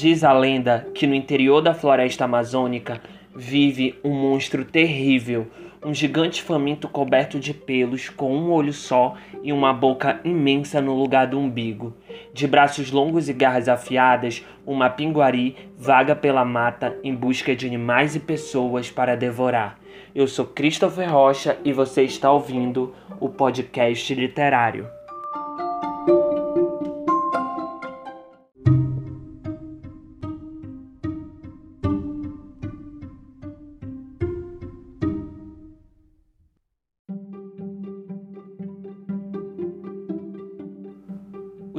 Diz a lenda que no interior da floresta amazônica vive um monstro terrível, um gigante faminto coberto de pelos, com um olho só e uma boca imensa no lugar do umbigo. De braços longos e garras afiadas, uma pinguari vaga pela mata em busca de animais e pessoas para devorar. Eu sou Christopher Rocha e você está ouvindo o podcast literário.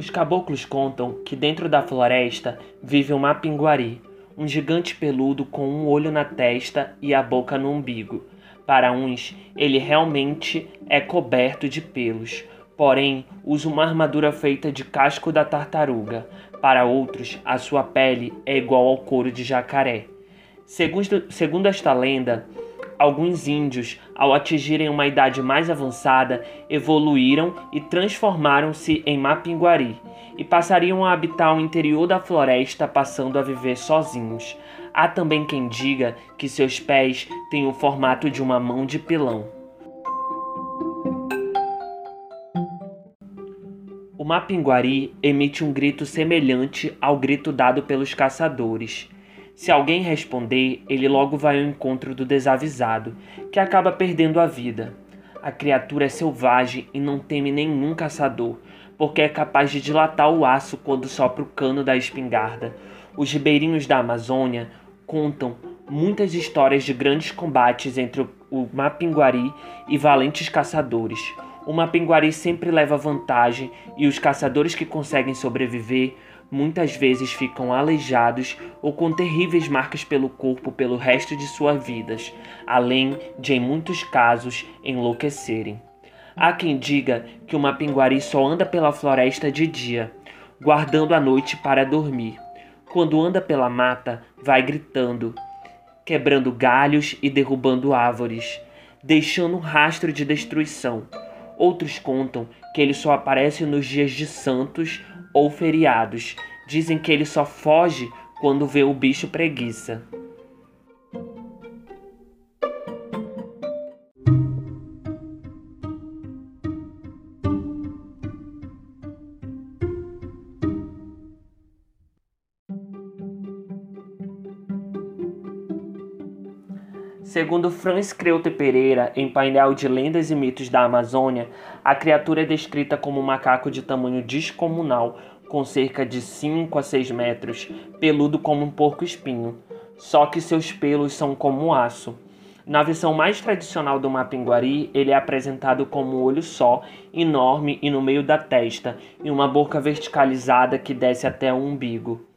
Os caboclos contam que dentro da floresta vive um mapinguari, um gigante peludo com um olho na testa e a boca no umbigo. Para uns, ele realmente é coberto de pelos, porém usa uma armadura feita de casco da tartaruga. Para outros, a sua pele é igual ao couro de jacaré. Segundo, segundo esta lenda, alguns índios, ao atingirem uma idade mais avançada, evoluíram e transformaram-se em mapinguari e passariam a habitar o interior da floresta, passando a viver sozinhos. Há também quem diga que seus pés têm o formato de uma mão de pilão. O mapinguari emite um grito semelhante ao grito dado pelos caçadores. Se alguém responder, ele logo vai ao encontro do desavisado, que acaba perdendo a vida. A criatura é selvagem e não teme nenhum caçador, porque é capaz de dilatar o aço quando sopra o cano da espingarda. Os ribeirinhos da Amazônia contam muitas histórias de grandes combates entre o Mapinguari e valentes caçadores. O Mapinguari sempre leva vantagem e os caçadores que conseguem sobreviver muitas vezes ficam aleijados ou com terríveis marcas pelo corpo pelo resto de suas vidas, além de, em muitos casos, enlouquecerem. Há quem diga que o mapinguari só anda pela floresta de dia, guardando a noite para dormir. Quando anda pela mata, vai gritando, quebrando galhos e derrubando árvores, deixando um rastro de destruição. Outros contam que ele só aparece nos dias de santos ou feriados. Dizem que ele só foge quando vê o bicho preguiça. Segundo Franz Kreuter Pereira, em painel de lendas e mitos da Amazônia, a criatura é descrita como um macaco de tamanho descomunal, com cerca de 5 a 6 metros, peludo como um porco-espinho, só que seus pelos são como aço. Na versão mais tradicional do Mapinguari, ele é apresentado como um olho só, enorme e no meio da testa, e uma boca verticalizada que desce até o umbigo.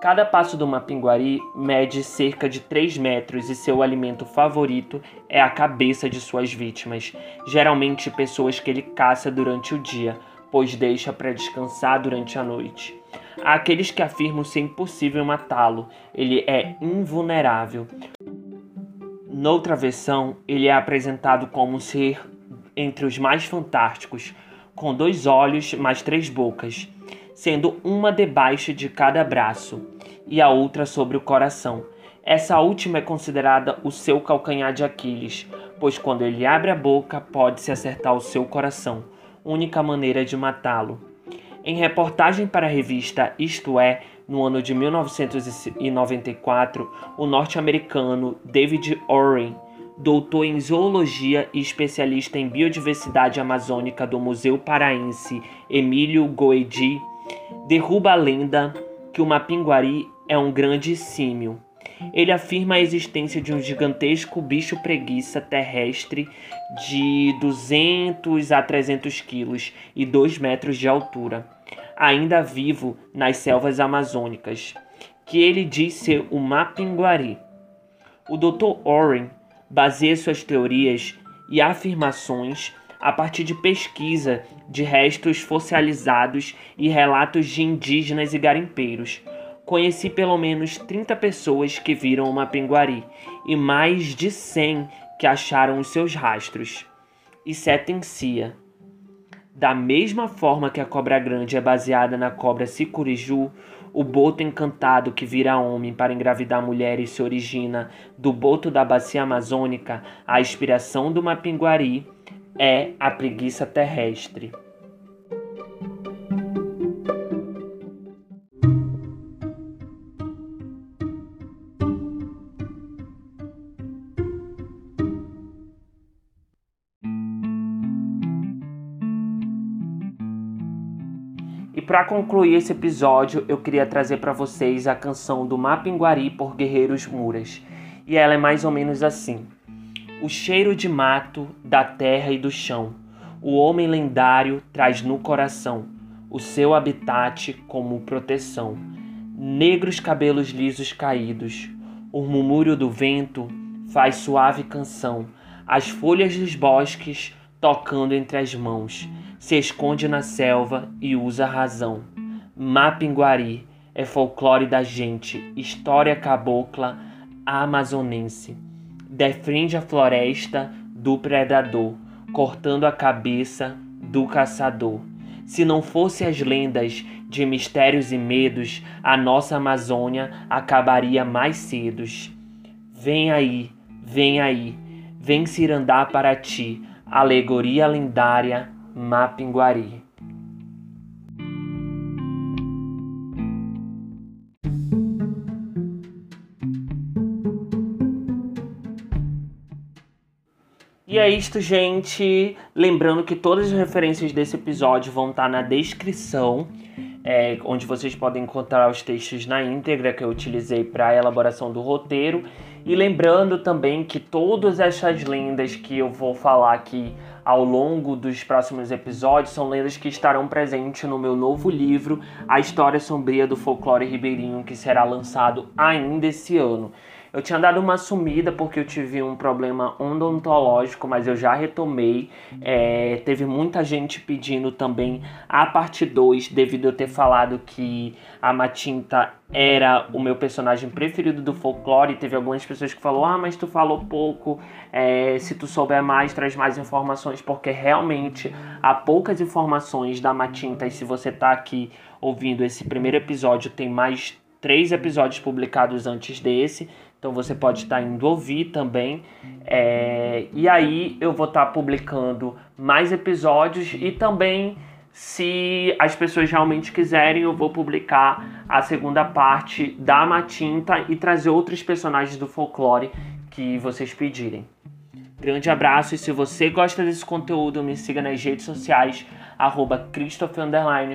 Cada passo do mapinguari mede cerca de 3 metros e seu alimento favorito é a cabeça de suas vítimas, geralmente pessoas que ele caça durante o dia, pois deixa para descansar durante a noite. Há aqueles que afirmam ser impossível matá-lo, ele é invulnerável. Noutra versão, ele é apresentado como um ser entre os mais fantásticos, com dois olhos mais três bocas sendo uma debaixo de cada braço e a outra sobre o coração. Essa última é considerada o seu calcanhar de Aquiles, pois quando ele abre a boca pode-se acertar o seu coração, única maneira de matá-lo. Em reportagem para a revista Isto É, no ano de 1994, o norte-americano David Oren, doutor em zoologia e especialista em biodiversidade amazônica do Museu Paraense Emílio Goedi, derruba a lenda que o mapinguari é um grande símio. Ele afirma a existência de um gigantesco bicho preguiça terrestre de 200 a 300 quilos e 2 metros de altura, ainda vivo nas selvas amazônicas, que ele diz ser o mapinguari. O Dr. Oren baseia suas teorias e afirmações a partir de pesquisa de restos fossilizados e relatos de indígenas e garimpeiros. Conheci pelo menos 30 pessoas que viram uma pinguari e mais de 100 que acharam os seus rastros. E sentencia. Da mesma forma que a cobra grande é baseada na cobra sicuriju, O boto encantado que vira homem para engravidar mulher e se origina do boto da bacia amazônica, a inspiração do mapinguari é a preguiça terrestre. E para concluir esse episódio, eu queria trazer para vocês a canção do Mapinguari por Guerreiros Muras. E ela é mais ou menos assim: O cheiro de mato, da terra e do chão, o homem lendário traz no coração o seu habitat como proteção. Negros cabelos lisos caídos, o murmúrio do vento faz suave canção, as folhas dos bosques tocando entre as mãos se esconde na selva e usa a razão. Mapinguari é folclore da gente, história cabocla amazonense. Defende a floresta do predador, cortando a cabeça do caçador. Se não fosse as lendas de mistérios e medos, a nossa Amazônia acabaria mais cedo. Vem aí, vem aí, vem Cirandá para ti, alegoria lendária Mapinguari. E é isto, gente. Lembrando que todas as referências desse episódio vão estar na descrição, é, onde vocês podem encontrar os textos na íntegra que eu utilizei para a elaboração do roteiro. E lembrando também que todas essas lendas que eu vou falar aqui ao longo dos próximos episódios são lendas que estarão presentes no meu novo livro, A História Sombria do Folclore Ribeirinho, que será lançado ainda esse ano. Eu tinha dado uma sumida porque eu tive um problema odontológico, mas eu já retomei. É, teve muita gente pedindo também a parte 2, devido eu ter falado que a Matinta era o meu personagem preferido do folclore. Teve algumas pessoas que falaram: Ah, mas tu falou pouco. É, se tu souber mais, traz mais informações, porque realmente há poucas informações da Matinta. E se você tá aqui ouvindo esse primeiro episódio, tem mais três episódios publicados antes desse. Então você pode estar indo ouvir também. É, e aí eu vou estar publicando mais episódios e também, se as pessoas realmente quiserem, eu vou publicar a segunda parte da Matinta e trazer outros personagens do folclore que vocês pedirem. Grande abraço e se você gosta desse conteúdo, me siga nas redes sociais, arroba Christopher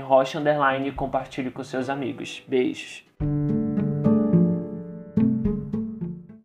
Rocha e compartilhe com seus amigos. Beijos. Thank you